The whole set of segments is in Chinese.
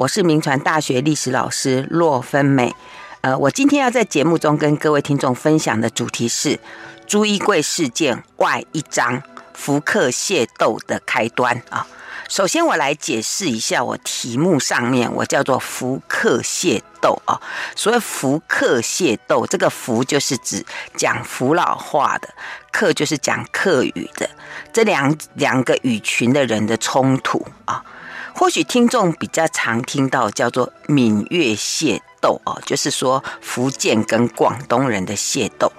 我是铭传大学历史老师骆芬美。呃，我今天要在节目中跟各位听众分享的主题是朱一贵事件外一章福克械斗的开端啊。首先，我来解释一下，我题目上面我叫做福克械斗啊。所谓福克械斗，这个福就是指讲福佬话的，克就是讲客语的，这两两个语群的人的冲突啊。或许听众比较常听到叫做闽粤械斗哦，就是说福建跟广东人的械斗。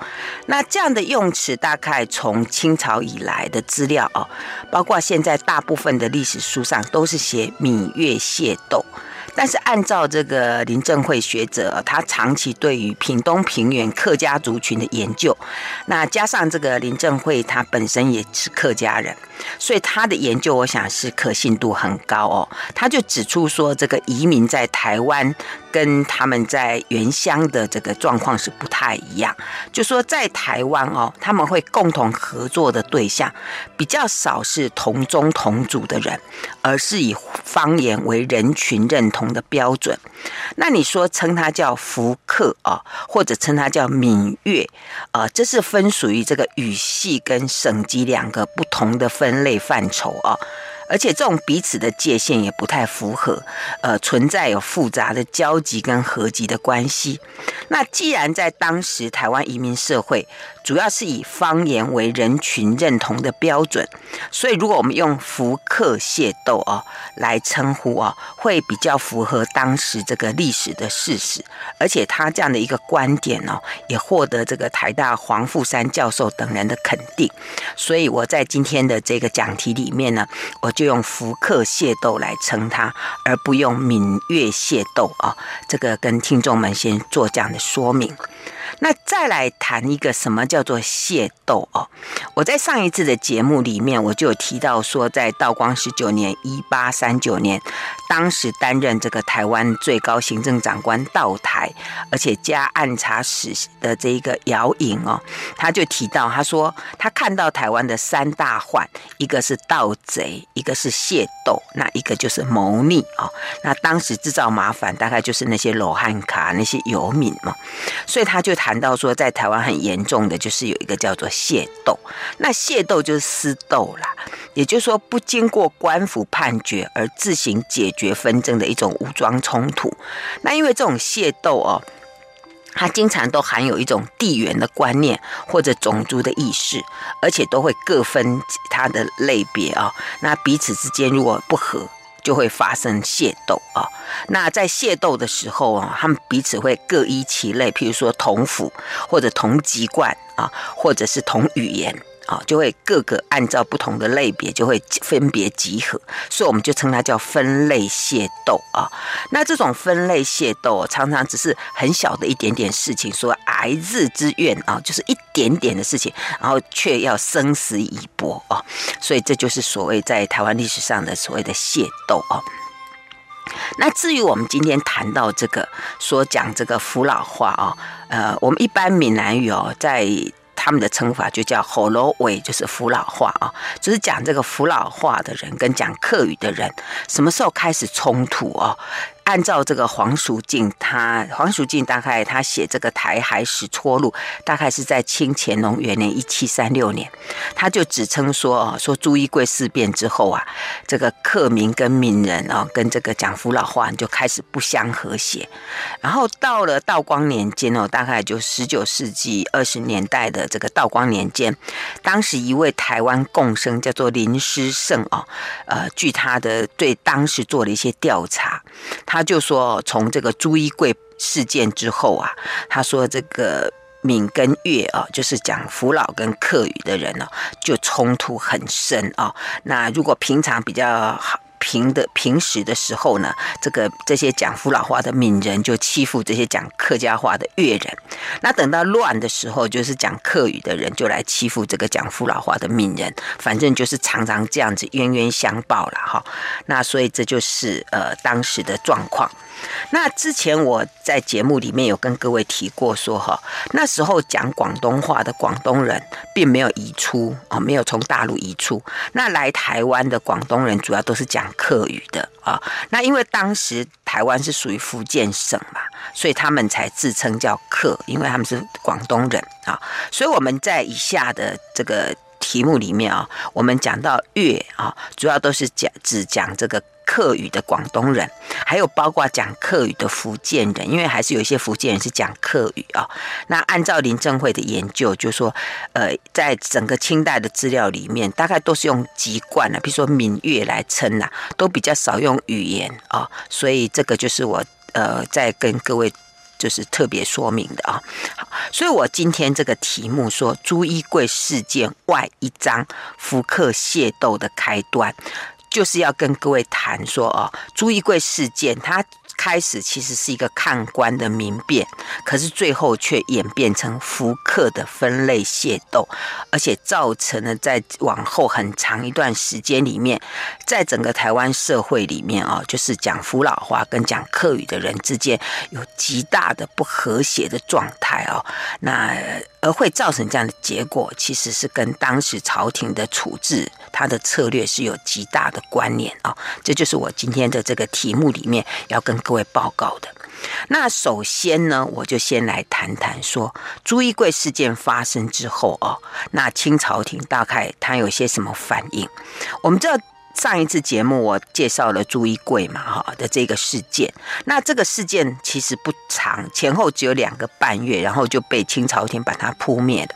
那这样的用词大概从清朝以来的资料哦，包括现在大部分的历史书上都是写闽粤械斗。但是按照这个林正惠学者，他长期对于屏东平原客家族群的研究，那加上这个林正惠他本身也是客家人，所以他的研究我想是可信度很高哦。他就指出说，这个移民在台湾。跟他们在原乡的这个状况是不太一样，就说在台湾哦，他们会共同合作的对象比较少是同宗同族的人，而是以方言为人群认同的标准。那你说称他叫福客啊，或者称他叫闽粤啊，这是分属于这个语系跟省级两个不同的分人类范畴啊。而且这种彼此的界限也不太符合，呃，存在有复杂的交集跟合集的关系。那既然在当时台湾移民社会，主要是以方言为人群认同的标准，所以如果我们用福克械斗哦来称呼哦，会比较符合当时这个历史的事实，而且他这样的一个观点哦，也获得这个台大黄富山教授等人的肯定。所以我在今天的这个讲题里面呢，我就用福克械斗来称它，而不用闽粤械斗啊。这个跟听众们先做这样的说明。那再来谈一个什么叫做械斗哦？我在上一次的节目里面，我就有提到说，在道光十九年（一八三九年），当时担任这个台湾最高行政长官道台，而且加按察使的这一个姚颖哦，他就提到，他说他看到台湾的三大患，一个是盗贼，一个是械斗，那一个就是谋逆哦。那当时制造麻烦，大概就是那些罗汉卡那些游民嘛，所以他就谈。到说，在台湾很严重的就是有一个叫做械斗，那械斗就是私斗啦，也就是说不经过官府判决而自行解决纷争的一种武装冲突。那因为这种械斗哦，它经常都含有一种地缘的观念或者种族的意识，而且都会各分它的类别啊。那彼此之间如果不和。就会发生械斗啊，那在械斗的时候啊，他们彼此会各依其类，譬如说同府或者同籍贯啊，或者是同语言。啊，就会各个按照不同的类别，就会分别集合，所以我们就称它叫分类械斗啊。那这种分类械斗，常常只是很小的一点点事情，说癌日之怨啊，就是一点点的事情，然后却要生死以搏啊。所以这就是所谓在台湾历史上的所谓的械斗啊。那至于我们今天谈到这个，说讲这个福佬话啊，呃，我们一般闽南语哦，在他们的称法就叫吼啰喂，就是福佬话啊，就是讲这个福佬话的人跟讲客语的人什么时候开始冲突啊？按照这个黄淑净，他黄淑净大概他写这个《台海史撮录》，大概是在清乾隆元年一七三六年，他就指称说哦，说朱一贵事变之后啊，这个客民跟闽人啊，跟这个讲福佬话就开始不相和谐。然后到了道光年间哦，大概就十九世纪二十年代的这个道光年间，当时一位台湾共生叫做林师胜啊，呃，据他的对当时做了一些调查。他他就说，从这个朱一贵事件之后啊，他说这个闽跟粤啊，就是讲福佬跟客语的人呢，就冲突很深啊。那如果平常比较好。平的平时的时候呢，这个这些讲福佬话的闽人就欺负这些讲客家话的粤人。那等到乱的时候，就是讲客语的人就来欺负这个讲福佬话的闽人。反正就是常常这样子冤冤相报了哈。那所以这就是呃当时的状况。那之前我在节目里面有跟各位提过说哈，那时候讲广东话的广东人并没有移出啊，没有从大陆移出。那来台湾的广东人主要都是讲客语的啊。那因为当时台湾是属于福建省嘛，所以他们才自称叫客，因为他们是广东人啊。所以我们在以下的这个题目里面啊，我们讲到粤啊，主要都是讲只讲这个。客语的广东人，还有包括讲客语的福建人，因为还是有一些福建人是讲客语啊、那按照林正会的研究，就说，呃，在整个清代的资料里面，大概都是用籍贯啊，比如说闽粤来称呐，都比较少用语言啊、所以这个就是我呃在跟各位就是特别说明的啊、好，所以我今天这个题目说朱一贵事件外一章，福客械斗的开端。就是要跟各位谈说哦，朱一贵事件，它开始其实是一个看官的民变，可是最后却演变成福客的分类械斗，而且造成了在往后很长一段时间里面，在整个台湾社会里面啊，就是讲福佬话跟讲客语的人之间有极大的不和谐的状态哦，那而会造成这样的结果，其实是跟当时朝廷的处置。他的策略是有极大的关联啊，这就是我今天的这个题目里面要跟各位报告的。那首先呢，我就先来谈谈说朱一贵事件发生之后哦，那清朝廷大概他有些什么反应？我们知道。上一次节目我介绍了朱一贵嘛哈的这个事件，那这个事件其实不长，前后只有两个半月，然后就被清朝廷把它扑灭了。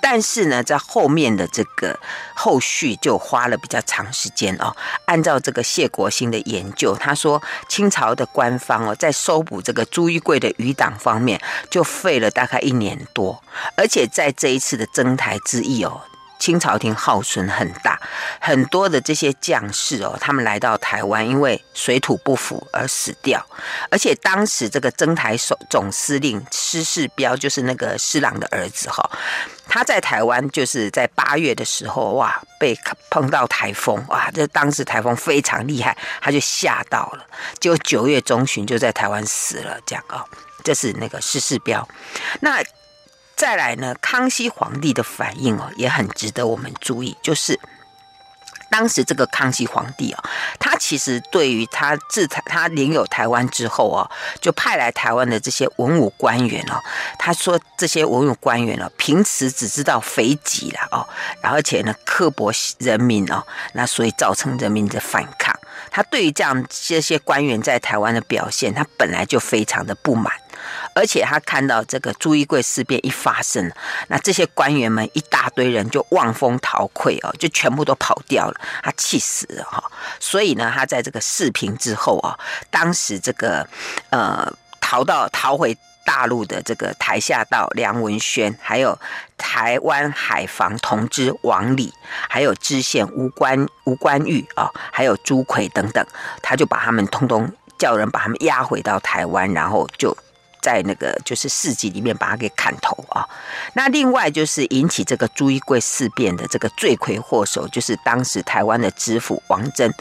但是呢，在后面的这个后续就花了比较长时间哦。按照这个谢国兴的研究，他说清朝的官方哦，在搜捕这个朱一贵的余党方面，就费了大概一年多，而且在这一次的征台之役哦。清朝廷耗损很大，很多的这些将士哦，他们来到台湾，因为水土不服而死掉。而且当时这个征台总总司令施世标，就是那个施琅的儿子哈，他在台湾就是在八月的时候哇，被碰到台风哇，这当时台风非常厉害，他就吓到了，就九月中旬就在台湾死了，这样啊，这是那个施世标。那。再来呢，康熙皇帝的反应哦，也很值得我们注意。就是当时这个康熙皇帝啊，他其实对于他自台他领有台湾之后哦，就派来台湾的这些文武官员哦，他说这些文武官员哦，平时只知道肥己了哦，而且呢刻薄人民哦，那所以造成人民的反抗。他对于这样这些官员在台湾的表现，他本来就非常的不满。而且他看到这个朱一贵事变一发生，那这些官员们一大堆人就望风逃溃哦，就全部都跑掉了，他气死了哈。所以呢，他在这个事平之后啊，当时这个呃逃到逃回大陆的这个台下道梁文宣，还有台湾海防同知王礼，还有知县吴关吴关玉啊，还有朱奎等等，他就把他们通通叫人把他们押回到台湾，然后就。在那个就是市集里面把他给砍头啊！那另外就是引起这个朱一贵事变的这个罪魁祸首，就是当时台湾的知府王珍，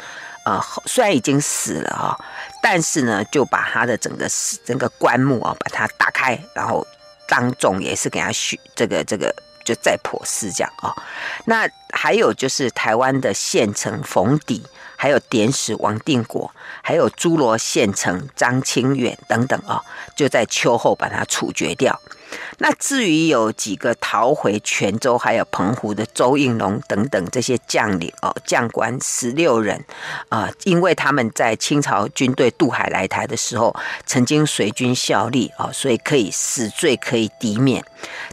呃，虽然已经死了啊，但是呢，就把他的整个整个棺木啊，把它打开，然后当众也是给他许这个这个就再破四这样啊。那还有就是台湾的县丞冯砥。还有典史王定国，还有诸罗县丞张清远等等啊，就在秋后把它处决掉。那至于有几个逃回泉州，还有澎湖的周应龙等等这些将领哦，将官十六人啊，因为他们在清朝军队渡海来台的时候，曾经随军效力哦，所以可以死罪可以抵免。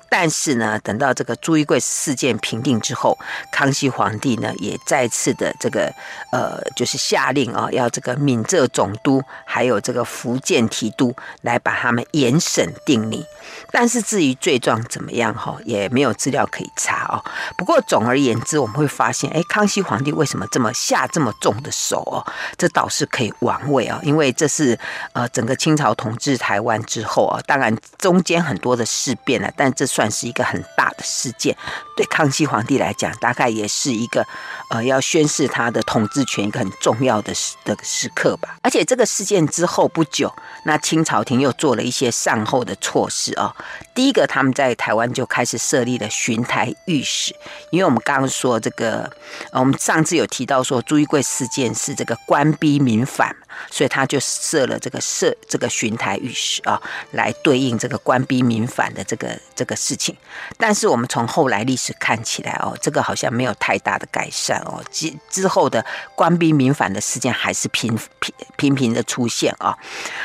但是呢，等到这个朱一贵事件平定之后，康熙皇帝呢也再次的这个呃，就是下令啊，要这个闽浙总督还有这个福建提督来把他们严审定理。但是至于罪状怎么样哈，也没有资料可以查哦。不过总而言之，我们会发现，哎，康熙皇帝为什么这么下这么重的手哦？这倒是可以玩味啊，因为这是呃整个清朝统治台湾之后啊，当然中间很多的事变了，但这。算是一个很大的事件，对康熙皇帝来讲，大概也是一个呃要宣示他的统治权一个很重要的时的时刻吧。而且这个事件之后不久，那清朝廷又做了一些善后的措施啊。第一个，他们在台湾就开始设立了巡台御史，因为我们刚刚说这个，我们上次有提到说朱一贵事件是这个官逼民反。所以他就设了这个设这个巡台御史啊，来对应这个官逼民反的这个这个事情。但是我们从后来历史看起来哦，这个好像没有太大的改善哦。之之后的官逼民反的事件还是频频频频的出现啊。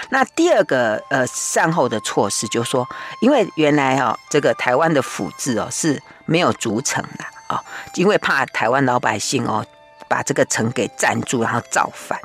那第二个呃善后的措施就是说，因为原来啊这个台湾的府治哦是没有筑城的啊，因为怕台湾老百姓哦。把这个城给占住，然后造反。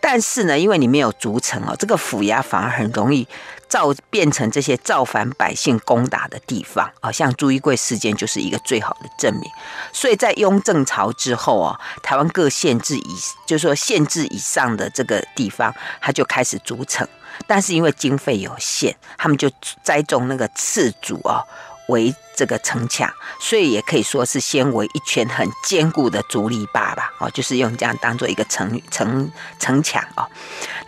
但是呢，因为你没有筑城哦，这个府衙反而很容易造变成这些造反百姓攻打的地方啊。像朱一贵事件就是一个最好的证明。所以在雍正朝之后啊，台湾各县治以，就是说县治以上的这个地方，他就开始筑城。但是因为经费有限，他们就栽种那个次竹啊。为这个城墙，所以也可以说是先为一圈很坚固的竹篱笆吧，哦，就是用这样当做一个城城城墙哦。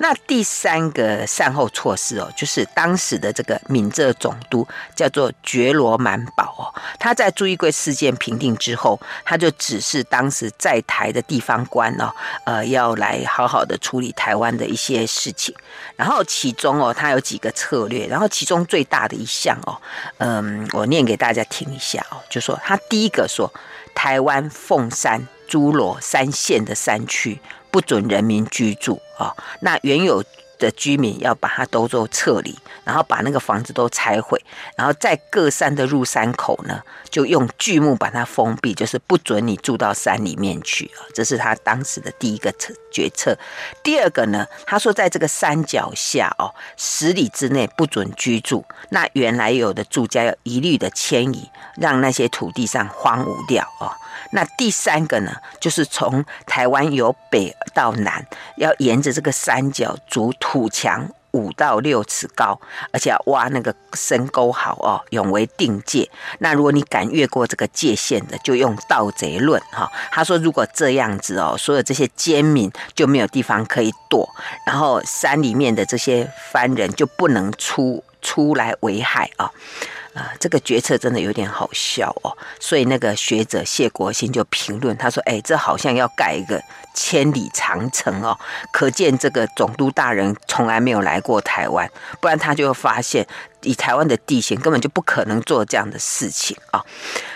那第三个善后措施哦，就是当时的这个闽浙总督叫做觉罗满保哦，他在朱一贵事件平定之后，他就指示当时在台的地方官哦，呃，要来好好的处理台湾的一些事情。然后其中哦，他有几个策略，然后其中最大的一项哦，嗯，我。念给大家再听一下哦，就说他第一个说，台湾凤山、诸罗三县的山区不准人民居住啊，那原有的居民要把它都做撤离，然后把那个房子都拆毁，然后在各山的入山口呢，就用巨木把它封闭，就是不准你住到山里面去啊。这是他当时的第一个策决策。第二个呢，他说在这个山脚下哦，十里之内不准居住，那原来有的住家要一律的迁移，让那些土地上荒芜掉哦。那第三个呢，就是从台湾由北到南，要沿着这个山脚筑土墙五到六尺高，而且要挖那个深沟好哦，永为定界。那如果你敢越过这个界限的，就用盗贼论哈。他说，如果这样子哦，所有这些奸民就没有地方可以躲，然后山里面的这些番人就不能出出来危害啊。啊，这个决策真的有点好笑哦，所以那个学者谢国兴就评论，他说：“哎，这好像要盖一个千里长城哦，可见这个总督大人从来没有来过台湾，不然他就会发现，以台湾的地形根本就不可能做这样的事情啊。”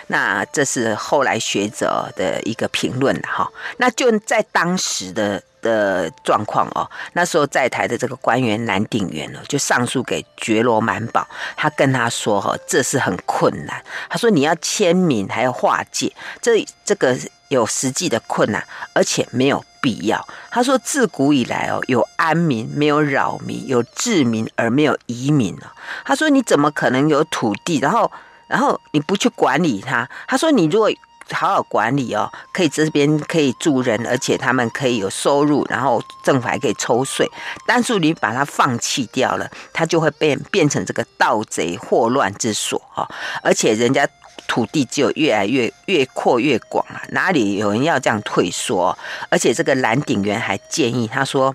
那这是后来学者的一个评论哈。那就在当时的。的状况哦，那时候在台的这个官员蓝鼎元哦，就上书给觉罗满保，他跟他说哈，这是很困难。他说你要签名还要划界，这这个有实际的困难，而且没有必要。他说自古以来哦，有安民没有扰民，有治民而没有移民哦。他说你怎么可能有土地，然后然后你不去管理它？他说你如果。好好管理哦，可以这边可以住人，而且他们可以有收入，然后政府还可以抽税。但是你把它放弃掉了，它就会变变成这个盗贼祸乱之所哈。而且人家土地就越来越越扩越广啊，哪里有人要这样退缩？而且这个蓝鼎元还建议他说，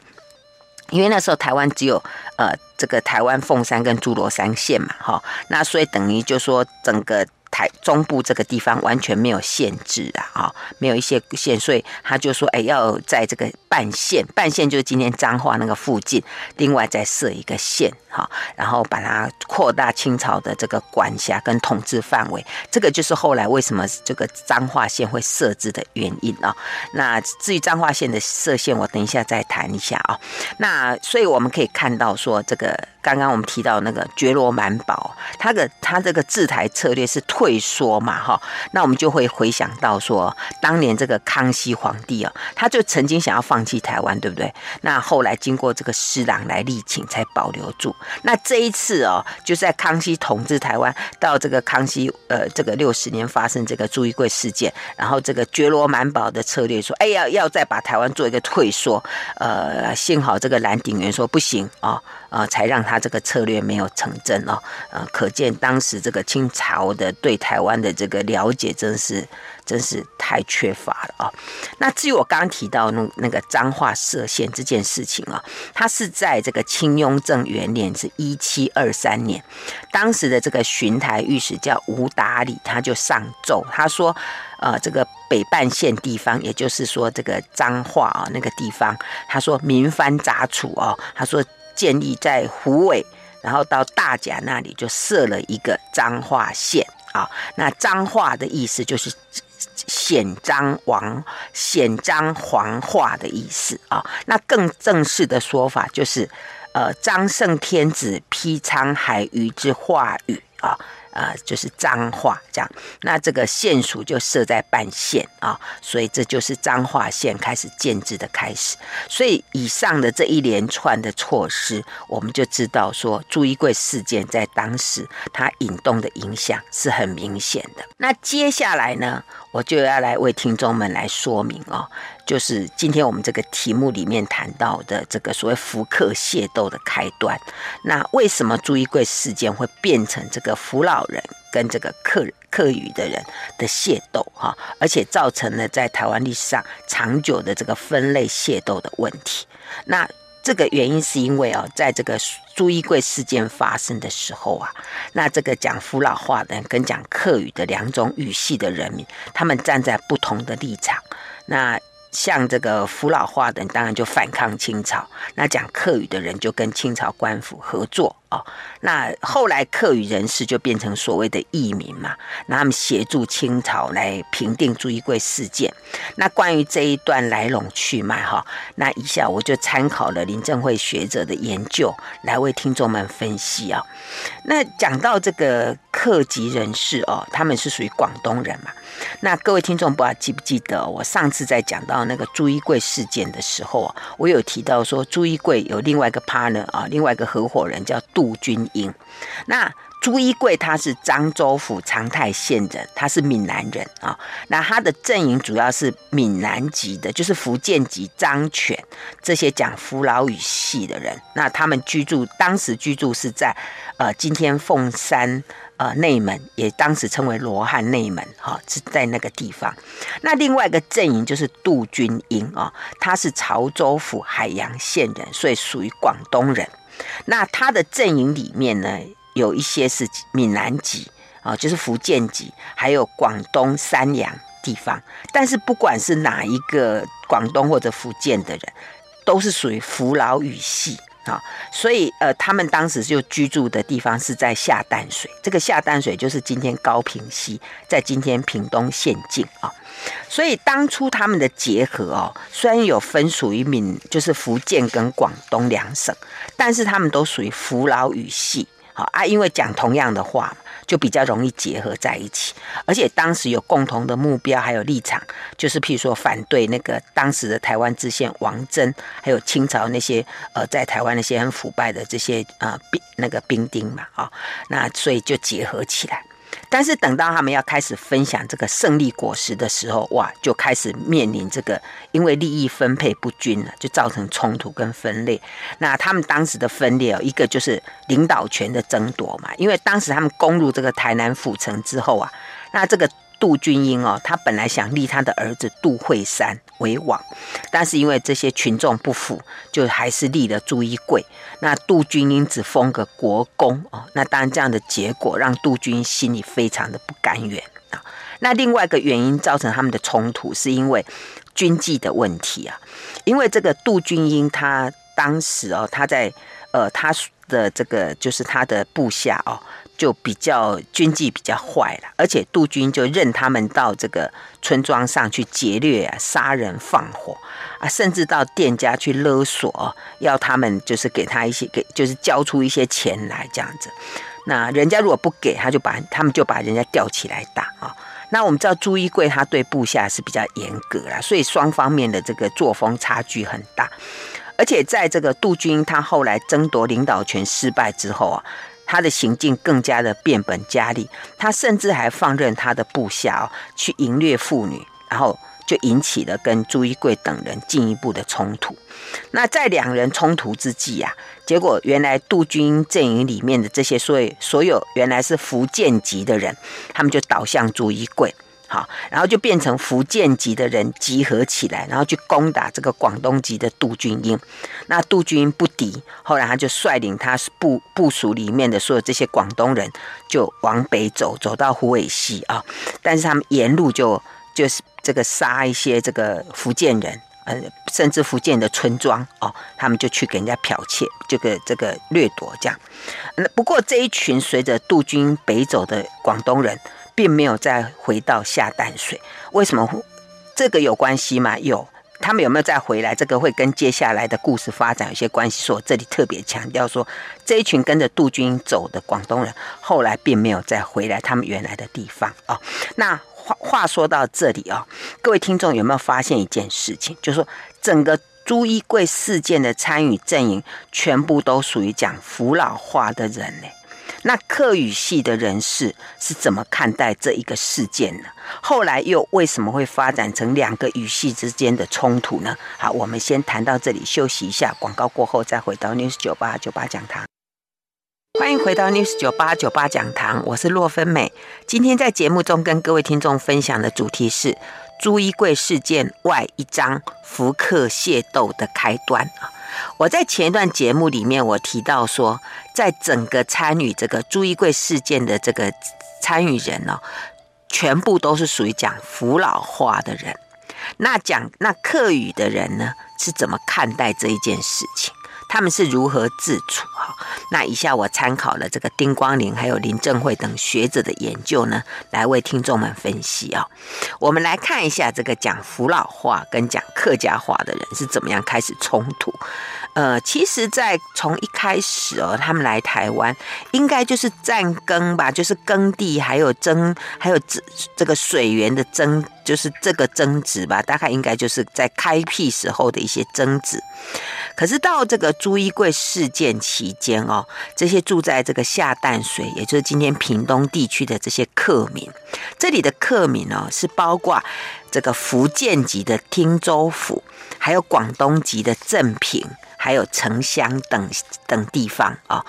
因为那时候台湾只有呃这个台湾凤山跟诸罗山县嘛哈，那所以等于就说整个。台中部这个地方完全没有限制啊，啊，没有一些县，所以他就说，哎，要在这个半县，半县就是今天彰化那个附近，另外再设一个县，哈，然后把它扩大清朝的这个管辖跟统治范围，这个就是后来为什么这个彰化县会设置的原因啊。那至于彰化县的设县，我等一下再谈一下啊。那所以我们可以看到说，这个刚刚我们提到那个觉罗满堡，他的他这个制台策略是。退缩嘛，哈，那我们就会回想到说，当年这个康熙皇帝啊，他就曾经想要放弃台湾，对不对？那后来经过这个施琅来力请，才保留住。那这一次哦，就在康熙统治台湾到这个康熙呃这个六十年发生这个朱一贵事件，然后这个觉罗满保的策略说，哎呀，要再把台湾做一个退缩，呃，幸好这个蓝鼎元说不行啊，呃，才让他他这个策略没有成真哦，呃，可见当时这个清朝的对台湾的这个了解真是真是太缺乏了啊、那至于我刚刚提到那那个彰化设县这件事情啊、哦，它是在这个清雍正元年，是一七二三年，当时的这个巡台御史叫吴达礼，他就上奏，他说，呃，这个北半县地方，也就是说这个彰化啊那个地方，他说民蕃杂处哦，他说。建议在湖尾，然后到大甲那里就设了一个彰化县啊。那彰化的意思就是显章王、显章皇化的意思啊。那更正式的说法就是，呃，张圣天子披沧海鱼之化语。啊、呃，就是彰化这样，那这个县署就设在半县啊，所以这就是彰化县开始建制的开始。所以以上的这一连串的措施，我们就知道说朱一贵事件在当时它引动的影响是很明显的。那接下来呢，我就要来为听众们来说明哦。就是今天我们这个题目里面谈到的这个所谓福客械斗的开端，那为什么朱一贵事件会变成这个福老人跟这个客客语的人的械斗哈，而且造成了在台湾历史上长久的这个分类械斗的问题？那这个原因是因为哦，在这个朱一贵事件发生的时候啊，那这个讲福老话的跟讲客语的两种语系的人民，他们站在不同的立场，那。像这个福老化的人，当然就反抗清朝；那讲客语的人就跟清朝官府合作哦。那后来客语人士就变成所谓的义民嘛，那他们协助清朝来平定朱一贵事件。那关于这一段来龙去脉哈，那以下我就参考了林正会学者的研究来为听众们分析啊。那讲到这个客籍人士哦，他们是属于广东人嘛。那各位听众不知道记不记得，我上次在讲到那个朱一贵事件的时候，我有提到说朱一贵有另外一个 partner 啊，另外一个合伙人叫杜君英。那朱一贵他是漳州府长泰县人，他是闽南人啊。那他的阵营主要是闽南籍的，就是福建籍漳泉这些讲福佬语系的人。那他们居住当时居住是在呃今天凤山。呃，内门也当时称为罗汉内门，哈、哦，是在那个地方。那另外一个阵营就是杜君英啊、哦，他是潮州府海阳县人，所以属于广东人。那他的阵营里面呢，有一些是闽南籍啊、哦，就是福建籍，还有广东三阳地方。但是不管是哪一个广东或者福建的人，都是属于福佬语系。啊，所以呃，他们当时就居住的地方是在下淡水，这个下淡水就是今天高平溪，在今天屏东县境啊。所以当初他们的结合哦，虽然有分属于闽，就是福建跟广东两省，但是他们都属于福佬语系，啊，因为讲同样的话嘛。就比较容易结合在一起，而且当时有共同的目标，还有立场，就是譬如说反对那个当时的台湾知县王珍，还有清朝那些呃在台湾那些很腐败的这些呃兵那个兵丁嘛啊、那所以就结合起来。但是等到他们要开始分享这个胜利果实的时候，哇，就开始面临这个因为利益分配不均了，就造成冲突跟分裂。那他们当时的分裂哦，一个就是领导权的争夺嘛，因为当时他们攻入这个台南府城之后啊，那这个。杜君英哦，他本来想立他的儿子杜惠山为王，但是因为这些群众不服，就还是立了朱一贵。那杜君英只封个国公哦，那当然这样的结果让杜君英心里非常的不甘愿啊。那另外一个原因造成他们的冲突，是因为军纪的问题啊。因为这个杜君英他当时哦，他在呃他的这个就是他的部下哦。就比较军纪比较坏了，而且杜军就任他们到这个村庄上去劫掠啊、杀人放火啊，甚至到店家去勒索，要他们就是给他一些给，就是交出一些钱来这样子。那人家如果不给，他就把他们就把人家吊起来打啊。那我们知道朱一贵他对部下是比较严格啦，所以双方面的这个作风差距很大。而且在这个杜军他后来争夺领导权失败之后啊。他的行径更加的变本加厉，他甚至还放任他的部下哦去淫掠妇女，然后就引起了跟朱一贵等人进一步的冲突。那在两人冲突之际啊，结果原来杜军阵营里面的这些所有所有原来是福建籍的人，他们就倒向朱一贵。好，然后就变成福建籍的人集合起来，然后去攻打这个广东籍的杜君英。那杜君英不敌，后来他就率领他部部属里面的所有这些广东人，就往北走，走到湖尾溪啊。但是他们沿路就就是这个杀一些这个福建人，呃，甚至福建的村庄哦，他们就去给人家剽窃，这个这个掠夺这样。那不过这一群随着杜军北走的广东人。并没有再回到下淡水，为什么？这个有关系吗？有，他们有没有再回来？这个会跟接下来的故事发展有些关系。所以我这里特别强调说，这一群跟着杜军走的广东人，后来并没有再回来他们原来的地方哦。那话话说到这里哦，各位听众有没有发现一件事情？就是说，整个朱一贵事件的参与阵营，全部都属于讲福佬话的人呢？那客语系的人士是怎么看待这一个事件呢？后来又为什么会发展成两个语系之间的冲突呢？好，我们先谈到这里，休息一下，广告过后再回到 News 九八九八讲堂。欢迎回到 News 九八九八讲堂，我是洛芬美。今天在节目中跟各位听众分享的主题是朱一贵事件外一章福克械斗的开端啊。我在前一段节目里面，我提到说，在整个参与这个朱一贵事件的这个参与人呢、哦，全部都是属于讲福佬话的人。那讲那客语的人呢，是怎么看待这一件事情？他们是如何自处？哈，那以下我参考了这个丁光林还有林正惠等学者的研究呢，来为听众们分析啊。我们来看一下这个讲福佬话跟讲客家话的人是怎么样开始冲突。呃，其实，在从一开始哦，他们来台湾，应该就是占耕吧，就是耕地，还有争，还有这这个水源的争，就是这个争执吧。大概应该就是在开辟时候的一些争执。可是到这个朱一贵事件期间哦，这些住在这个下淡水，也就是今天屏东地区的这些客民，这里的客民哦，是包括这个福建籍的汀州府，还有广东籍的正平。还有城乡等等地方啊，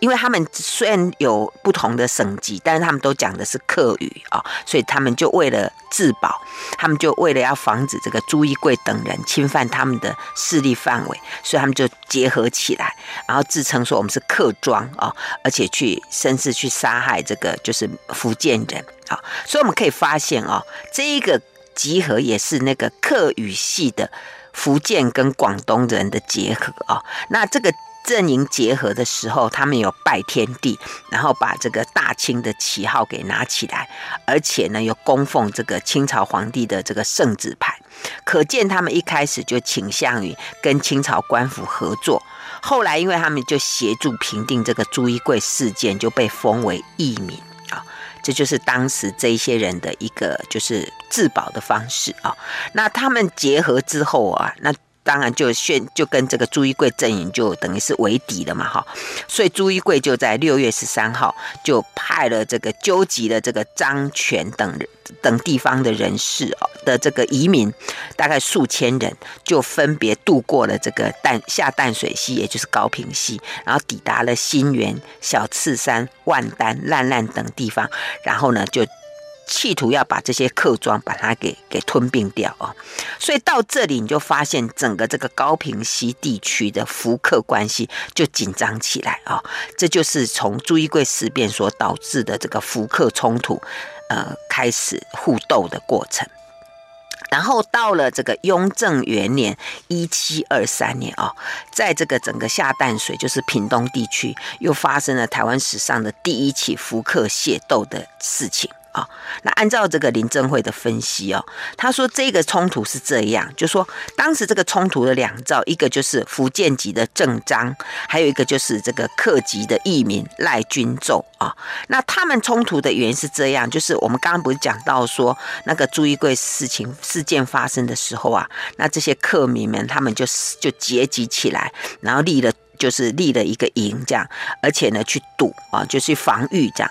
因为他们虽然有不同的省级，但是他们都讲的是客语啊，所以他们就为了自保，他们就为了要防止这个朱一贵等人侵犯他们的势力范围，所以他们就结合起来，然后自称说我们是客庄啊，而且去甚至去杀害这个就是福建人啊，所以我们可以发现啊，这一个集合也是那个客语系的。福建跟广东人的结合啊，那这个阵营结合的时候，他们有拜天地，然后把这个大清的旗号给拿起来，而且呢，又供奉这个清朝皇帝的这个圣旨牌，可见他们一开始就倾向于跟清朝官府合作。后来，因为他们就协助平定这个朱一贵事件，就被封为义民。这就是当时这些人的一个就是自保的方式啊。那他们结合之后啊，那。当然就宣就跟这个朱一贵阵营就等于是为敌了嘛，哈，所以朱一贵就在六月十三号就派了这个纠集了这个张权等等地方的人士哦的这个移民，大概数千人，就分别渡过了这个淡下淡水溪，也就是高屏溪，然后抵达了新园、小赤山、万丹、烂烂等地方，然后呢就。企图要把这些客庄把它给给吞并掉啊，所以到这里你就发现整个这个高屏溪地区的福客关系就紧张起来啊，这就是从朱一贵事变所导致的这个福客冲突，呃，开始互斗的过程。然后到了这个雍正元年一七二三年啊，在这个整个下淡水就是屏东地区又发生了台湾史上的第一起福客械斗的事情。啊、那按照这个林正惠的分析哦，他说这个冲突是这样，就说当时这个冲突的两兆，一个就是福建籍的郑章，还有一个就是这个客籍的义民赖君胄啊。那他们冲突的原因是这样，就是我们刚刚不是讲到说那个朱一贵事情事件发生的时候啊，那这些客民们他们就就结集起来，然后立了就是立了一个营这样，而且呢去堵啊，就去防御这样。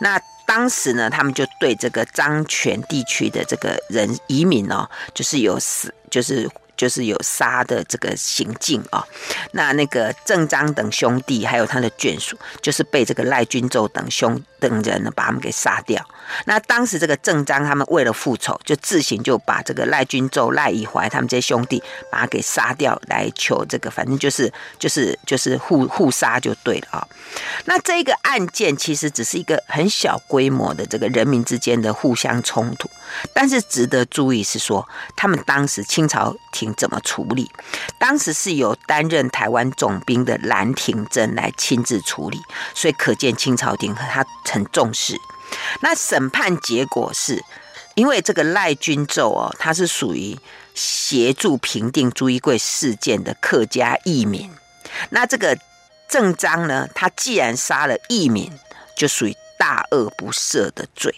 那当时呢，他们就对这个漳泉地区的这个人移民哦，就是有死，就是。就是有杀的这个行径啊、哦，那那个郑张等兄弟还有他的眷属，就是被这个赖君州等兄等人呢把他们给杀掉。那当时这个郑张他们为了复仇，就自行就把这个赖君州、赖以怀他们这些兄弟把他给杀掉，来求这个反正就是就是就是互互杀就对了啊、那这个案件其实只是一个很小规模的这个人民之间的互相冲突。但是值得注意是说，他们当时清朝廷怎么处理？当时是由担任台湾总兵的兰亭真来亲自处理，所以可见清朝廷和他很重视。那审判结果是，因为这个赖君奏哦，他是属于协助平定朱一贵事件的客家义民。那这个郑章呢，他既然杀了义民，就属于大恶不赦的罪。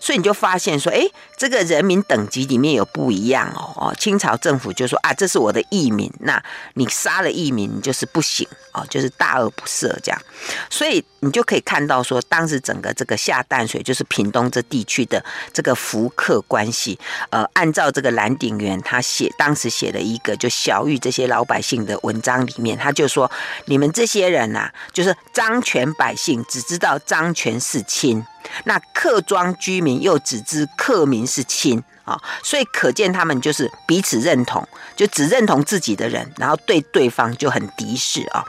所以你就发现说，哎，这个人民等级里面有不一样哦。哦，清朝政府就说啊，这是我的义民，那你杀了义民就是不行哦，就是大恶不赦这样。所以你就可以看到说，当时整个这个下淡水，就是屏东这地区的这个福客关系，呃，按照这个蓝鼎元他写当时写了一个就晓諭这些老百姓的文章里面，他就说，你们这些人呐、就是漳泉百姓只知道漳泉是亲。那客庄居民又只知客民是亲。啊，所以可见他们就是彼此认同，就只认同自己的人，然后对对方就很敌视啊。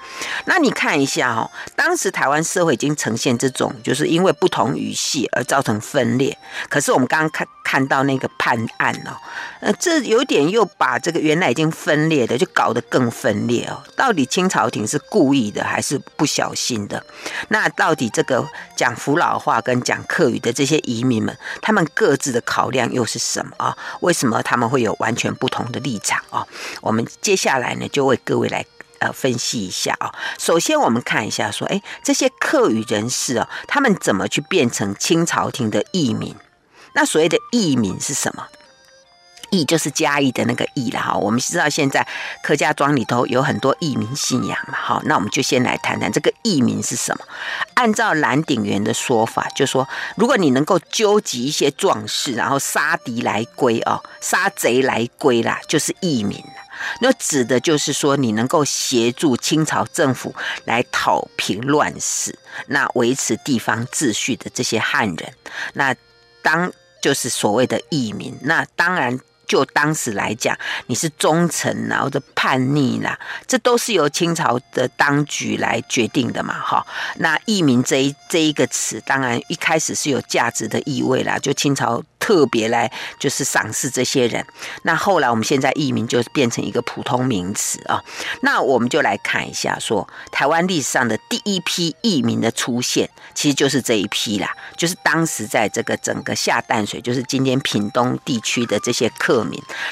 那你看一下哈，当时台湾社会已经呈现这种，就是因为不同语系而造成分裂。可是我们刚刚看看到那个判案哦，呃，这有点又把这个原来已经分裂的，就搞得更分裂哦。到底清朝廷是故意的还是不小心的？那到底这个讲福佬话跟讲客语的这些移民们，他们各自的考量又是什么？啊，为什么他们会有完全不同的立场啊？我们接下来呢，就为各位来呃分析一下啊。首先，我们看一下说，哎，这些客语人士啊，他们怎么去变成清朝廷的义民？那所谓的义民是什么？义就是嘉义的那个义了哈，我们知道现在客家庄里头有很多义民信仰嘛，好，那我们就先来谈谈这个义民是什么。按照蓝鼎元的说法，就说如果你能够纠集一些壮士，然后杀敌来归哦，杀贼来归啦，就是义民。那指的就是说你能够协助清朝政府来讨平乱世，那维持地方秩序的这些汉人，那当就是所谓的义民。那当然。就当时来讲，你是忠臣啊，或者叛逆啦，这都是由清朝的当局来决定的嘛，哈。那义民这一这一个词，当然一开始是有价值的意味啦，就清朝。特别来就是赏识这些人，那后来我们现在义民就变成一个普通名词啊。那我们就来看一下说，说台湾历史上的第一批义民的出现，其实就是这一批啦，就是当时在这个整个下淡水，就是今天屏东地区的这些客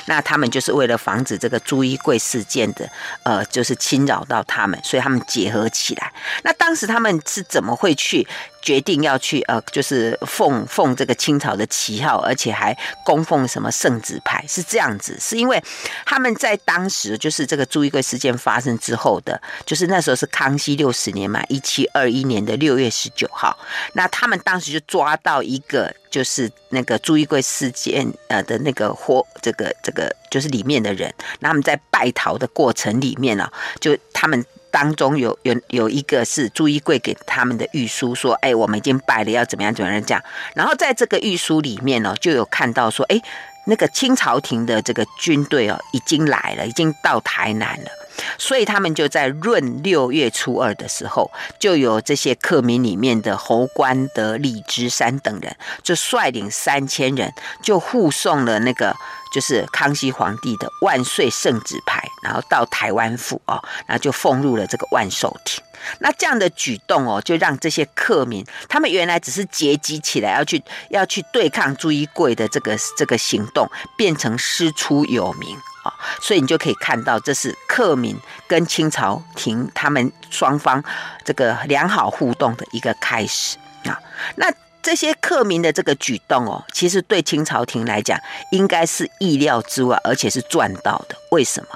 那他们就是为了防止这个朱衣柜事件的呃，就是侵扰到他们，所以他们结合起来。那当时他们是怎么会去？决定要去呃，就是奉奉这个清朝的旗号，而且还供奉什么圣旨牌，是这样子。是因为他们在当时就是这个朱一贵事件发生之后的，就是那时候是康熙六十年嘛，一七二一年的六月十九号。那他们当时就抓到一个，就是那个朱一贵事件呃的那个活这个这个就是里面的人。那他们在败逃的过程里面呢、就他们。当中有有有一个是朱一贵给他们的御书，说：“哎，我们已经败了，要怎么样怎么样这样。”然后在这个御书里面呢，就有看到说：“哎，那个清朝廷的这个军队哦，已经来了，已经到台南了。”所以他们就在闰六月初二的时候，就有这些客民里面的侯官德、李之山等人，就率领三千人，就护送了那个。就是康熙皇帝的万岁圣旨牌，然后到台湾府哦，然后就奉入了这个万寿亭。那这样的举动哦，就让这些客民，他们原来只是结集起来要去要去对抗朱一贵的这个这个行动，变成师出有名啊、所以你就可以看到，这是客民跟清朝廷他们双方这个良好互动的一个开始啊。那。这些客民的这个举动哦，其实对清朝廷来讲，应该是意料之外，而且是赚到的。为什么？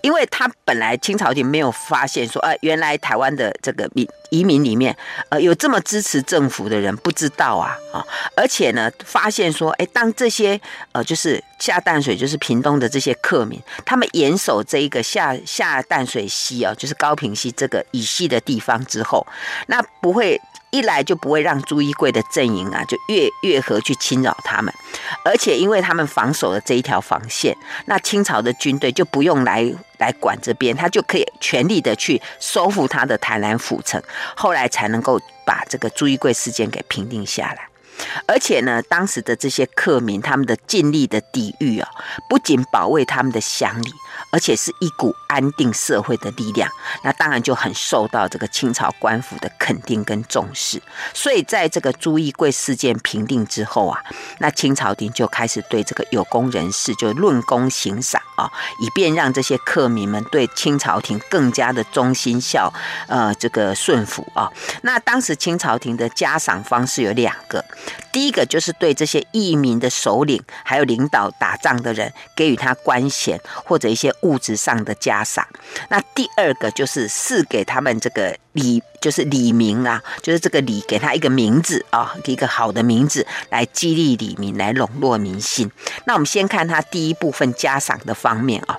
因为他本来清朝廷没有发现说，呃，原来台湾的这个民移民里面，呃，有这么支持政府的人，不知道啊啊！而且呢，发现说，哎，当这些呃，就是下淡水，就是屏东的这些客民，他们严守这一个下下淡水溪啊，就是高屏溪这个以西的地方之后，那不会。一来就不会让朱一贵的阵营啊，就越越河去侵扰他们，而且因为他们防守了这一条防线，那清朝的军队就不用来来管这边，他就可以全力的去收复他的台南府城，后来才能够把这个朱一贵事件给平定下来。而且呢，当时的这些客民，他们的尽力的抵御啊，不仅保卫他们的乡里。而且是一股安定社会的力量，那当然就很受到这个清朝官府的肯定跟重视。所以在这个朱一贵事件平定之后啊，那清朝廷就开始对这个有功人士就论功行赏啊，以便让这些客民们对清朝廷更加的忠心孝呃这个顺服啊。那当时清朝廷的嘉赏方式有两个，第一个就是对这些义民的首领还有领导打仗的人给予他官衔或者一些。物质上的嘉赏，那第二个就是赐给他们这个李，就是李明啊，就是这个李给他一个名字啊，一个好的名字来激励李明，来笼络民心。那我们先看他第一部分加赏的方面啊，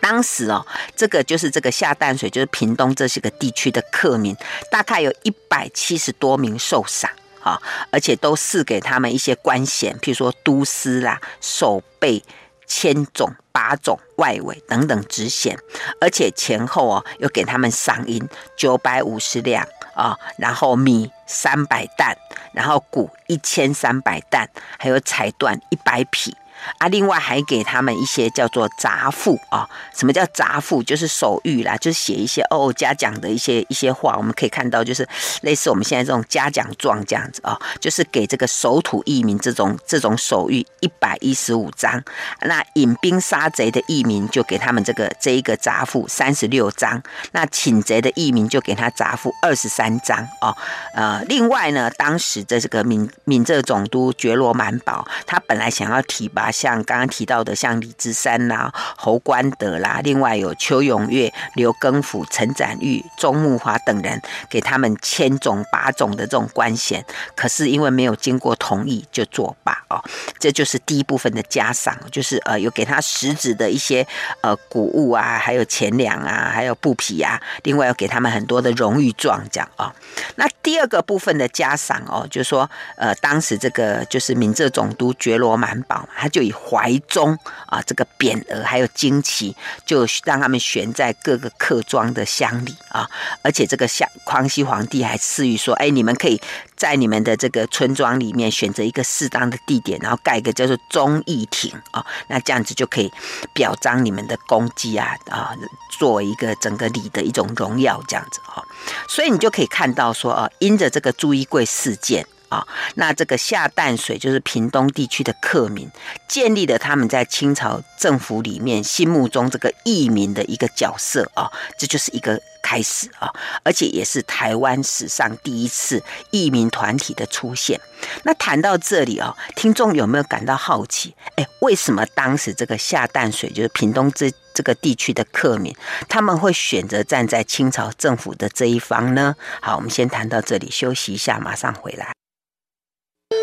当时哦，这个就是这个下淡水，就是屏东这些个地区的客民，大概有一百七十多名受赏啊，而且都赐给他们一些官衔，譬如说都司啦、守备。千种、八种、外围等等职衔，而且前后哦，又给他们赏银九百五十两啊，然后米三百担，然后谷一千三百担，还有彩缎一百匹。啊，另外还给他们一些叫做杂赋啊，什么叫杂赋？就是手谕啦，就是写一些哦嘉奖的一些一些话。我们可以看到，就是类似我们现在这种嘉奖状这样子啊，就是给这个守土义民这种这种手谕一百一十五张。那引兵杀贼的义民就给他们这个这一个杂赋三十六张。那请贼的义民就给他杂赋二十三张哦。呃，另外呢，当时的这个闽闽浙总督觉罗满宝，他本来想要提拔。像刚刚提到的，像李之山啦、侯官德啦，另外有邱永月、刘庚甫、陈展玉、钟木华等人，给他们千种八种的这种官衔，可是因为没有经过同意就作罢哦。这就是第一部分的加赏，就是呃有给他实质的一些呃谷物啊，还有钱粮啊，还有布匹啊，另外要给他们很多的荣誉状这样啊。那第二个部分的加赏哦，就是说呃当时这个就是闽浙总督觉罗满宝，他就。就以怀忠啊这个匾额还有旌旗，就让他们悬在各个客庄的乡里啊，而且这个像康熙皇帝还赐予说，哎，你们可以在你们的这个村庄里面选择一个适当的地点，然后盖一个叫做忠义亭啊，那这样子就可以表彰你们的功绩啊啊，作为一个整个礼的一种荣耀这样子啊，所以你就可以看到说啊，因着这个朱一贵事件。啊，那这个下淡水就是屏东地区的客民，建立了他们在清朝政府里面心目中这个义民的一个角色啊，这就是一个开始啊，而且也是台湾史上第一次义民团体的出现。那谈到这里哦，听众有没有感到好奇？哎，为什么当时这个下淡水就是屏东这这个地区的客民，他们会选择站在清朝政府的这一方呢？好，我们先谈到这里，休息一下，马上回来。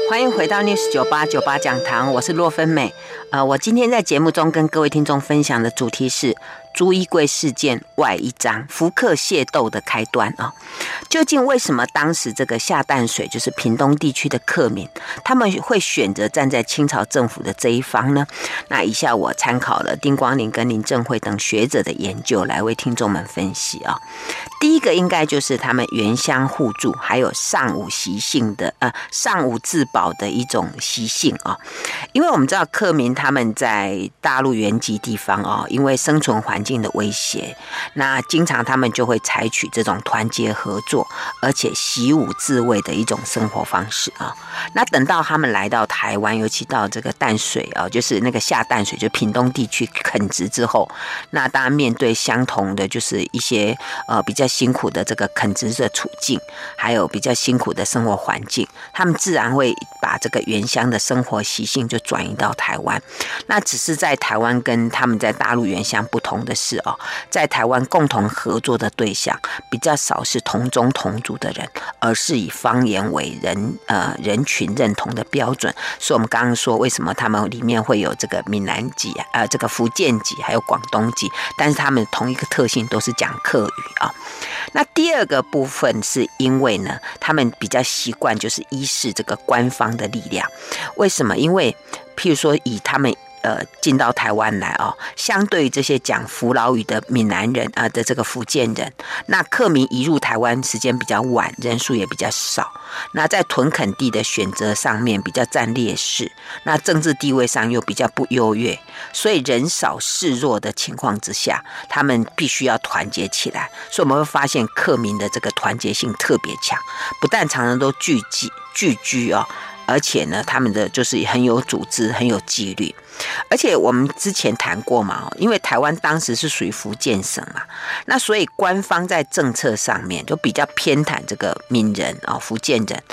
欢迎回到 News 九八九八讲堂，我是洛芬美。呃，我今天在节目中跟各位听众分享的主题是。朱一贵事件外一章，福克械斗的开端啊！究竟为什么当时这个下淡水就是屏东地区的客民，他们会选择站在清朝政府的这一方呢？那以下我参考了丁光林跟林正惠等学者的研究来为听众们分析啊。第一个应该就是他们原乡互助，还有尚武习性的呃尚武自保的一种习性啊。因为我们知道客民他们在大陆原籍地方啊，因为生存环境的威胁，那经常他们就会采取这种团结合作，而且习武自卫的一种生活方式啊。那等到他们来到台湾，尤其到这个淡水啊，就是那个下淡水，就屏东地区垦殖之后，那当然面对相同的就是一些呃比较辛苦的这个垦殖的处境，还有比较辛苦的生活环境，他们自然会把这个原乡的生活习性就转移到台湾。那只是在台湾跟他们在大陆原乡不同的是哦，在台湾共同合作的对象比较少是同宗同族的人，而是以方言为人呃人群认同的标准。所以，我们刚刚说为什么他们里面会有这个闽南籍呃这个福建籍还有广东籍，但是他们同一个特性都是讲客语啊。那第二个部分是因为呢，他们比较习惯就是依恃这个官方的力量。为什么？因为譬如说以他们。呃，进到台湾来哦，相对于这些讲福佬语的闽南人啊、的这个福建人，那客民移入台湾时间比较晚，人数也比较少。那在屯垦地的选择上面比较占劣势，那政治地位上又比较不优越，所以人少势弱的情况之下，他们必须要团结起来。所以我们会发现客民的这个团结性特别强，不但常常都聚集聚居哦。而且呢，他们的就是很有组织，很有纪律。而且我们之前谈过嘛，因为台湾当时是属于福建省嘛，那所以官方在政策上面就比较偏袒这个闽人啊、福建人。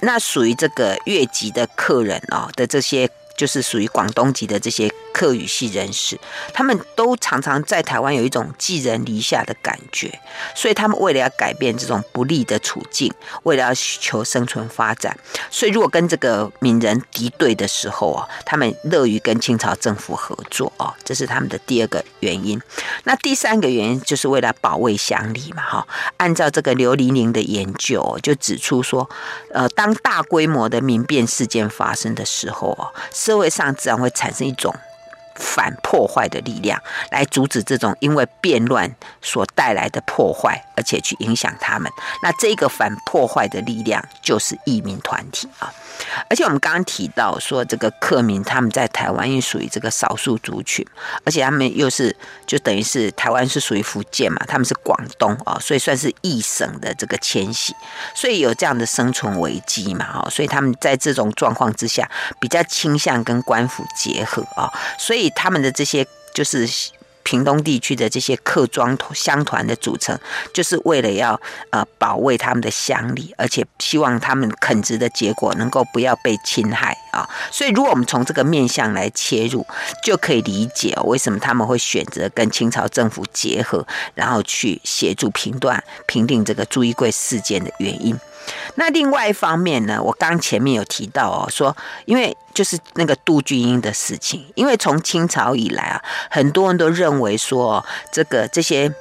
那属于这个越籍的客人哦的这些。就是属于广东籍的这些客语系人士，他们都常常在台湾有一种寄人篱下的感觉，所以他们为了要改变这种不利的处境，为了要求生存发展，所以如果跟这个闽人敌对的时候啊，他们乐于跟清朝政府合作哦，这是他们的第二个原因。那第三个原因就是为了保卫乡里嘛哈。按照这个刘玲玲的研究就指出说，呃，当大规模的民变事件发生的时候啊。社会上自然会产生一种反破坏的力量，来阻止这种因为变乱所带来的破坏，而且去影响他们。那这个反破坏的力量就是移民团体啊。而且我们刚刚提到说，这个客民他们在台湾也属于这个少数族群，而且他们又是就等于是台湾是属于福建嘛，他们是广东啊，所以算是一省的这个迁徙，所以有这样的生存危机嘛，哦，所以他们在这种状况之下，比较倾向跟官府结合啊，所以以他们的这些就是。屏东地区的这些客庄乡团的组成，就是为了要呃保卫他们的乡里，而且希望他们垦殖的结果能够不要被侵害啊。所以，如果我们从这个面向来切入，就可以理解为什么他们会选择跟清朝政府结合，然后去协助评断平定这个朱一贵事件的原因。那另外一方面呢，我刚前面有提到哦，说因为就是那个杜君英的事情，因为从清朝以来啊，很多人都认为说这个这些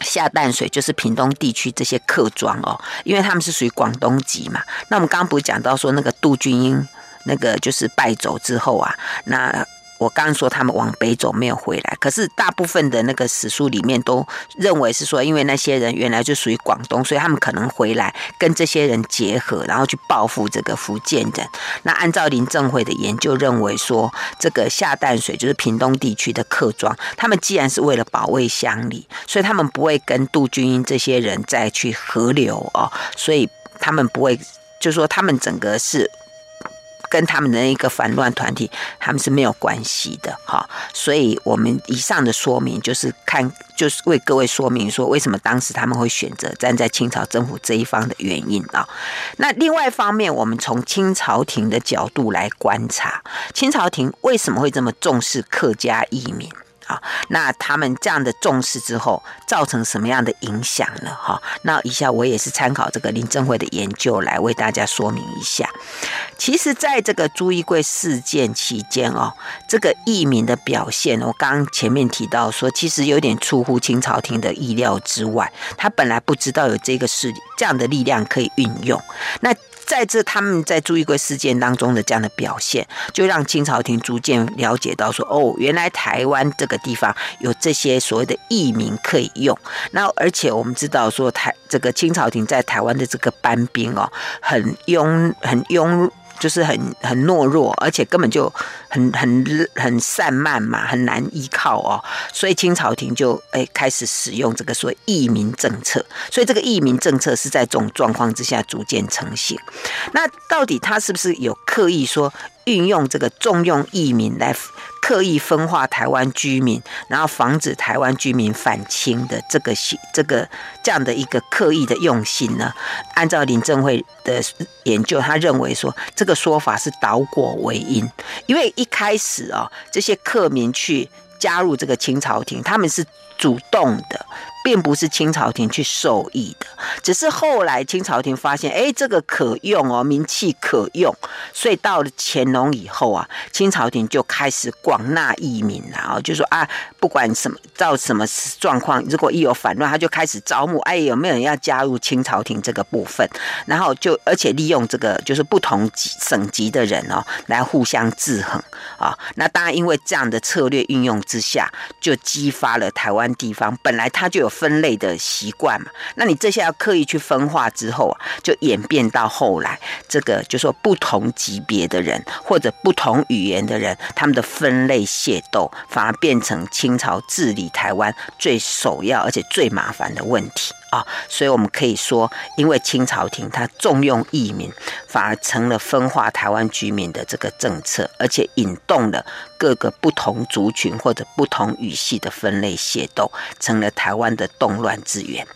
下淡水就是屏东地区这些客庄哦，因为他们是属于广东籍嘛。那我们刚不是讲到说那个杜君英那个就是败走之后啊，那。我刚刚说他们往北走没有回来，可是大部分的那个史书里面都认为是说，因为那些人原来就属于广东，所以他们可能回来跟这些人结合，然后去报复这个福建人。那按照林正辉的研究认为说，这个下淡水就是屏东地区的客庄，他们既然是为了保卫乡里，所以他们不会跟杜君英这些人再去合流哦，所以他们不会，就是说他们整个是。跟他们的一个反乱团体，他们是没有关系的，哈。所以，我们以上的说明就是看，就是为各位说明说，为什么当时他们会选择站在清朝政府这一方的原因啊。那另外一方面，我们从清朝廷的角度来观察，清朝廷为什么会这么重视客家移民？好，那他们这样的重视之后，造成什么样的影响呢？哈，那以下我也是参考这个林正辉的研究来为大家说明一下。其实，在这个朱一贵事件期间哦，这个义民的表现，我刚前面提到说，其实有点出乎清朝廷的意料之外。他本来不知道有这个势，这样的力量可以运用。那在这他们在朱一贵事件当中的这样的表现，就让清朝廷逐渐了解到说，哦，原来台湾这个地方有这些所谓的艺名可以用。那而且我们知道说台这个清朝廷在台湾的这个班兵哦，很拥很拥就是很很懦弱，而且根本就很很很散漫嘛，很难依靠哦。所以清朝廷就诶开始使用这个所谓义民政策。所以这个义民政策是在这种状况之下逐渐成型。那到底他是不是有刻意说运用这个重用义民来？刻意分化台湾居民，然后防止台湾居民反清的这个这个这样的一个刻意的用心呢？按照林正会的研究，他认为说这个说法是倒果为因，因为一开始哦，这些客民去加入这个清朝廷，他们是主动的。并不是清朝廷去授意的，只是后来清朝廷发现，哎，这个可用哦，名气可用，所以到了乾隆以后啊，清朝廷就开始广纳义民了啊，就说啊，不管什么照什么状况，如果一有反乱，他就开始招募，哎，有没有人要加入清朝廷这个部分？然后就而且利用这个就是不同级省级的人哦，来互相制衡啊。那当然，因为这样的策略运用之下，就激发了台湾地方本来他就有。分类的习惯嘛，那你这下要刻意去分化之后啊，就演变到后来，这个就说不同级别的人或者不同语言的人，他们的分类械斗，反而变成清朝治理台湾最首要而且最麻烦的问题。啊，所以我们可以说，因为清朝廷他重用异民，反而成了分化台湾居民的这个政策，而且引动了各个不同族群或者不同语系的分类械斗，成了台湾的动乱之源。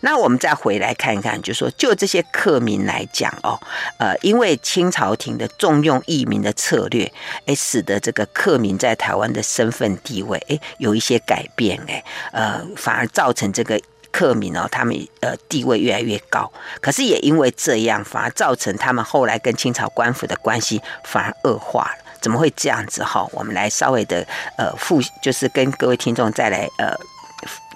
那我们再回来看一看，就说就这些客民来讲哦，呃，因为清朝廷的重用异民的策略，哎，使得这个客民在台湾的身份地位，哎，有一些改变，哎，呃，反而造成这个。克民哦，他们呃地位越来越高，可是也因为这样，反而造成他们后来跟清朝官府的关系反而恶化了。怎么会这样子哈？我们来稍微的呃复，就是跟各位听众再来呃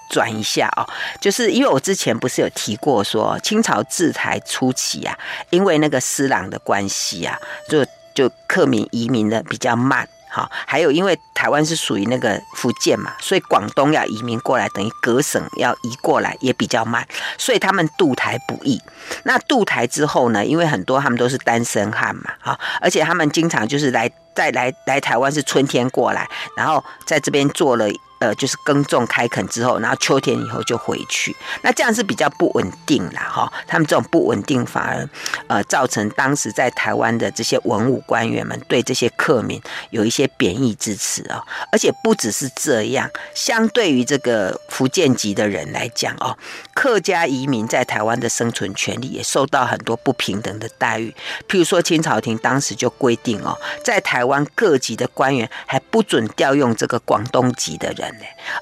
转一下啊，就是因为我之前不是有提过说，清朝治台初期啊，因为那个施琅的关系啊，就就克民移民的比较慢。好，还有因为台湾是属于那个福建嘛，所以广东要移民过来，等于隔省要移过来也比较慢，所以他们渡台不易。那渡台之后呢，因为很多他们都是单身汉嘛，哈，而且他们经常就是来在来来台湾是春天过来，然后在这边做了。呃，就是耕种开垦之后，然后秋天以后就回去，那这样是比较不稳定啦，哈。他们这种不稳定反而，呃，造成当时在台湾的这些文武官员们对这些客民有一些贬义之词哦。而且不只是这样，相对于这个福建籍的人来讲哦，客家移民在台湾的生存权利也受到很多不平等的待遇。譬如说，清朝廷当时就规定哦，在台湾各级的官员还不准调用这个广东籍的人。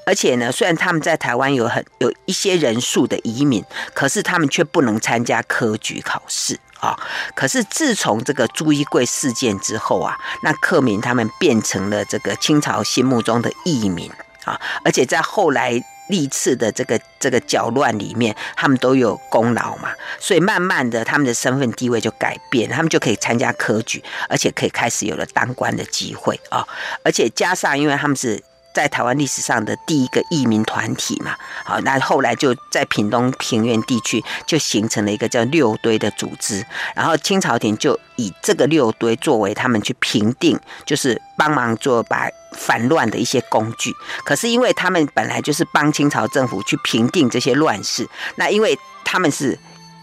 而且呢，虽然他们在台湾有很有一些人数的移民，可是他们却不能参加科举考试啊。可是自从这个朱一贵事件之后啊，那客民他们变成了这个清朝心目中的义民啊，而且在后来历次的这个这个搅乱里面，他们都有功劳嘛，所以慢慢的他们的身份地位就改变，他们就可以参加科举，而且可以开始有了当官的机会啊。而且加上，因为他们是。在台湾历史上的第一个义民团体嘛，好，那后来就在屏东平原地区就形成了一个叫六堆的组织，然后清朝廷就以这个六堆作为他们去平定，就是帮忙做把反乱的一些工具。可是因为他们本来就是帮清朝政府去平定这些乱事，那因为他们是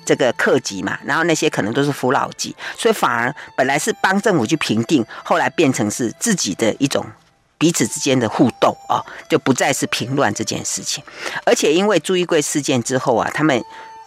这个客籍嘛，然后那些可能都是扶老籍，所以反而本来是帮政府去平定，后来变成是自己的一种。彼此之间的互动啊，就不再是评论这件事情，而且因为朱一贵事件之后啊，他们。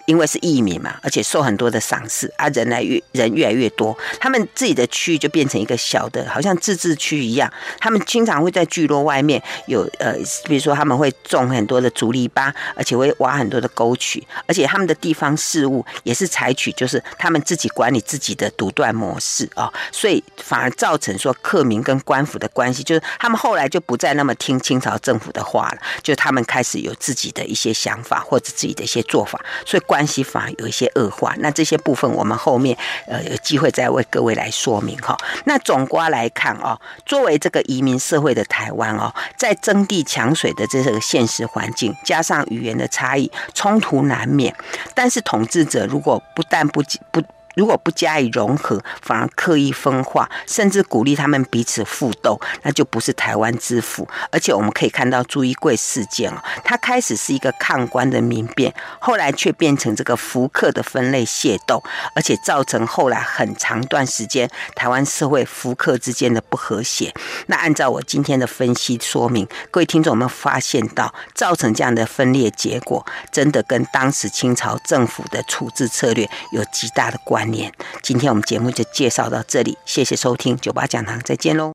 因为是义民嘛，而且受很多的赏识啊，人来越人越来越多，他们自己的区域就变成一个小的，好像自治区一样。他们经常会在聚落外面有呃，比如说他们会种很多的竹篱笆，而且会挖很多的沟渠，而且他们的地方事务也是采取就是他们自己管理自己的独断模式啊，所以反而造成说客民跟官府的关系，就是他们后来就不再那么听清朝政府的话了，就他们开始有自己的一些想法或者自己的一些做法，所以官。关系反而有一些恶化，那这些部分我们后面呃有机会再为各位来说明哈。那总括来看哦，作为这个移民社会的台湾哦，在征地抢水的这个现实环境，加上语言的差异，冲突难免。但是统治者如果不但不不如果不加以融合，反而刻意分化，甚至鼓励他们彼此互斗，那就不是台湾之福。而且我们可以看到朱一贵事件哦，它开始是一个抗官的民变，后来却变成这个福克的分类械斗，而且造成后来很长段时间台湾社会福克之间的不和谐。那按照我今天的分析说明，各位听众有没有发现到，造成这样的分裂结果，真的跟当时清朝政府的处置策略有极大的关今天我们节目就介绍到这里，谢谢收听九八讲堂，再见喽。